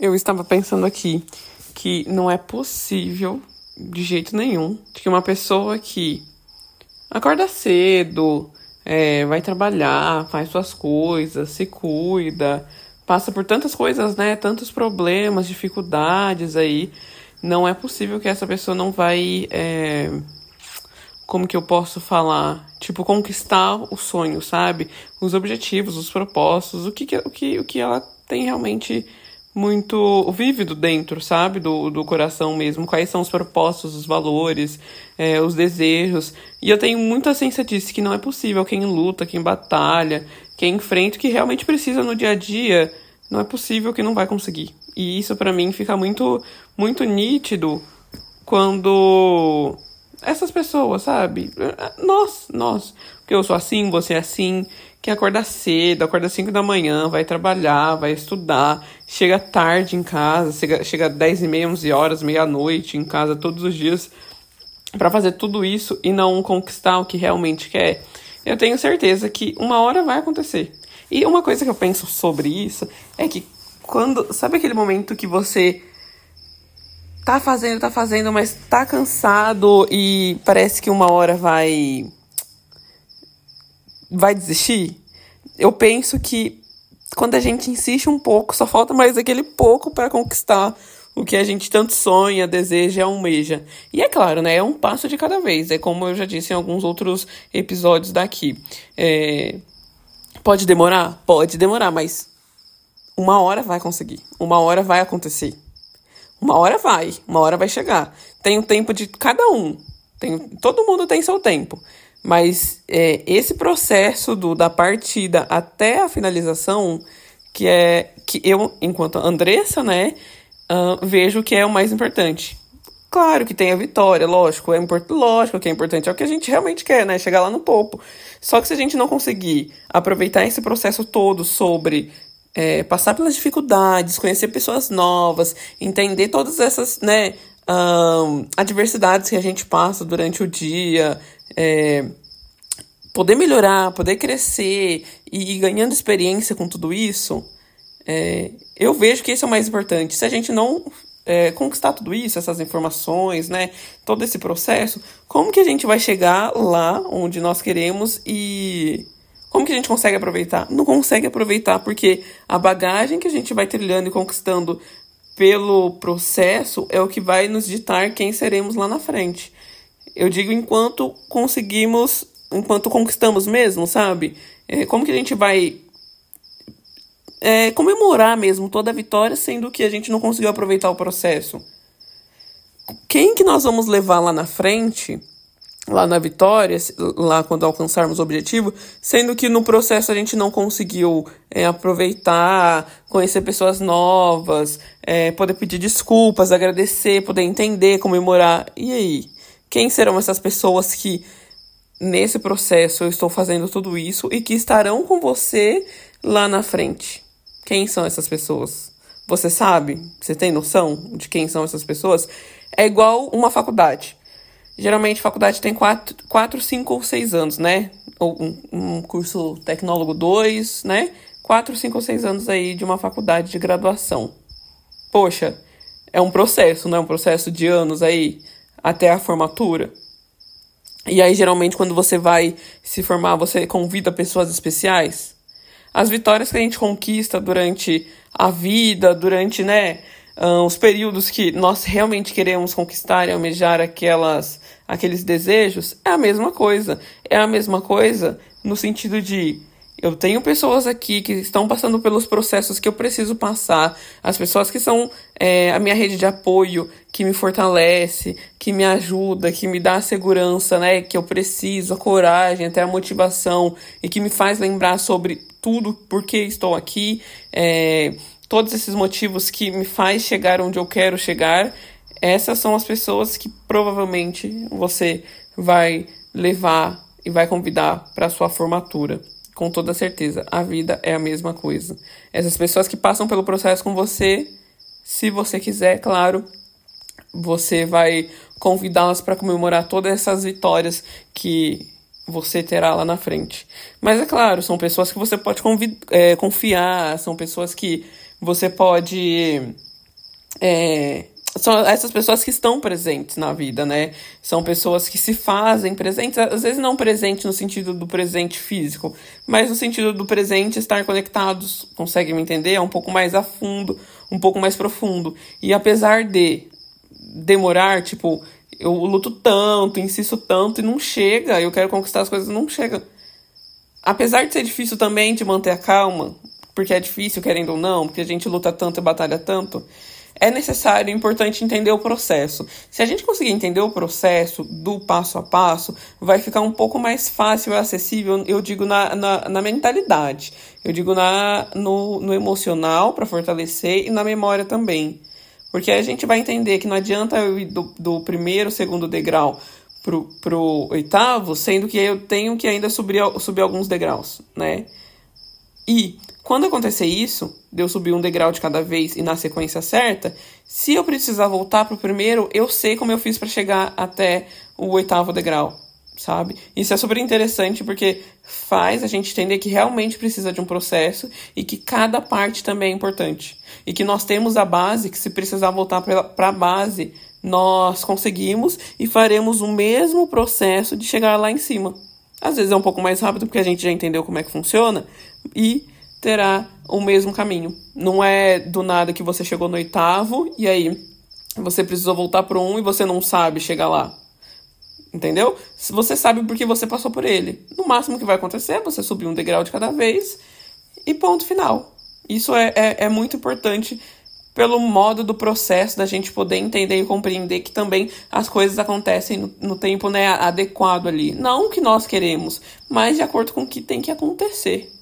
Eu estava pensando aqui que não é possível, de jeito nenhum, que uma pessoa que acorda cedo, é, vai trabalhar, faz suas coisas, se cuida, passa por tantas coisas, né? Tantos problemas, dificuldades aí. Não é possível que essa pessoa não vai. É, como que eu posso falar? Tipo, conquistar o sonho, sabe? Os objetivos, os propósitos, o que, o que, o que ela tem realmente muito vívido dentro, sabe? Do, do coração mesmo. Quais são os propósitos, os valores, é, os desejos. E eu tenho muita ciência disso, que não é possível. Quem luta, quem batalha, quem enfrenta, que realmente precisa no dia a dia, não é possível que não vai conseguir. E isso para mim fica muito, muito nítido quando essas pessoas, sabe? Nós, nós. Porque eu sou assim, você é assim que acorda cedo, acorda às 5 da manhã, vai trabalhar, vai estudar, chega tarde em casa, chega, chega às 10 e meia, 11 horas, meia-noite em casa todos os dias para fazer tudo isso e não conquistar o que realmente quer, eu tenho certeza que uma hora vai acontecer. E uma coisa que eu penso sobre isso é que quando. Sabe aquele momento que você tá fazendo, tá fazendo, mas tá cansado e parece que uma hora vai vai desistir, eu penso que quando a gente insiste um pouco, só falta mais aquele pouco para conquistar o que a gente tanto sonha, deseja, almeja. E é claro, né? É um passo de cada vez. É como eu já disse em alguns outros episódios daqui. É... Pode demorar? Pode demorar, mas uma hora vai conseguir. Uma hora vai acontecer. Uma hora vai, uma hora vai chegar. Tem o tempo de cada um. Tem, todo mundo tem seu tempo. Mas é, esse processo do, da partida até a finalização, que é que eu, enquanto Andressa, né, uh, vejo que é o mais importante. Claro que tem a vitória, lógico, é importante, lógico que é importante, é o que a gente realmente quer, né? Chegar lá no topo. Só que se a gente não conseguir aproveitar esse processo todo sobre é, passar pelas dificuldades, conhecer pessoas novas, entender todas essas, né, um, adversidades que a gente passa durante o dia, é, poder melhorar, poder crescer e ir ganhando experiência com tudo isso, é, eu vejo que isso é o mais importante. Se a gente não é, conquistar tudo isso, essas informações, né, todo esse processo, como que a gente vai chegar lá onde nós queremos e como que a gente consegue aproveitar? Não consegue aproveitar porque a bagagem que a gente vai trilhando e conquistando pelo processo é o que vai nos ditar quem seremos lá na frente. Eu digo enquanto conseguimos, enquanto conquistamos mesmo, sabe? É, como que a gente vai é, comemorar mesmo toda a vitória, sendo que a gente não conseguiu aproveitar o processo? Quem que nós vamos levar lá na frente, lá na vitória, lá quando alcançarmos o objetivo, sendo que no processo a gente não conseguiu é, aproveitar, conhecer pessoas novas, é, poder pedir desculpas, agradecer, poder entender, comemorar. E aí? Quem serão essas pessoas que nesse processo eu estou fazendo tudo isso e que estarão com você lá na frente? Quem são essas pessoas? Você sabe? Você tem noção de quem são essas pessoas? É igual uma faculdade. Geralmente, faculdade tem 4, quatro 5 ou 6 anos, né? Ou um, um curso tecnólogo 2, né? 4, 5 ou 6 anos aí de uma faculdade de graduação. Poxa, é um processo, né? Um processo de anos aí até a formatura. E aí, geralmente, quando você vai se formar, você convida pessoas especiais. As vitórias que a gente conquista durante a vida, durante, né, os períodos que nós realmente queremos conquistar e almejar aquelas, aqueles desejos, é a mesma coisa. É a mesma coisa no sentido de eu tenho pessoas aqui que estão passando pelos processos que eu preciso passar, as pessoas que são é, a minha rede de apoio, que me fortalece, que me ajuda, que me dá a segurança, né, que eu preciso, a coragem, até a motivação e que me faz lembrar sobre tudo porque estou aqui, é, todos esses motivos que me faz chegar onde eu quero chegar. Essas são as pessoas que provavelmente você vai levar e vai convidar para sua formatura com toda certeza, a vida é a mesma coisa. Essas pessoas que passam pelo processo com você, se você quiser, claro, você vai convidá-las para comemorar todas essas vitórias que você terá lá na frente. Mas é claro, são pessoas que você pode é, confiar, são pessoas que você pode é, são essas pessoas que estão presentes na vida, né? São pessoas que se fazem presentes, às vezes não presente no sentido do presente físico, mas no sentido do presente estar conectados, consegue me entender? É um pouco mais a fundo, um pouco mais profundo. E apesar de demorar, tipo, eu luto tanto, insisto tanto e não chega, eu quero conquistar as coisas, não chega. Apesar de ser difícil também de manter a calma, porque é difícil, querendo ou não, porque a gente luta tanto e batalha tanto, é necessário e importante entender o processo. Se a gente conseguir entender o processo do passo a passo, vai ficar um pouco mais fácil e acessível, eu digo, na, na, na mentalidade. Eu digo na, no, no emocional, para fortalecer, e na memória também. Porque a gente vai entender que não adianta eu ir do, do primeiro, segundo degrau pro, pro oitavo, sendo que eu tenho que ainda subir, subir alguns degraus, né? E quando acontecer isso, de eu subir um degrau de cada vez e na sequência certa, se eu precisar voltar pro primeiro, eu sei como eu fiz para chegar até o oitavo degrau, sabe? Isso é super interessante porque faz a gente entender que realmente precisa de um processo e que cada parte também é importante. E que nós temos a base, que se precisar voltar para a base, nós conseguimos e faremos o mesmo processo de chegar lá em cima. Às vezes é um pouco mais rápido porque a gente já entendeu como é que funciona e terá o mesmo caminho. Não é do nada que você chegou no oitavo e aí você precisou voltar para um e você não sabe chegar lá. Entendeu? Se você sabe porque você passou por ele. No máximo que vai acontecer é você subir um degrau de cada vez e ponto final. Isso é, é, é muito importante pelo modo do processo da gente poder entender e compreender que também as coisas acontecem no, no tempo né, adequado ali. Não o que nós queremos, mas de acordo com o que tem que acontecer.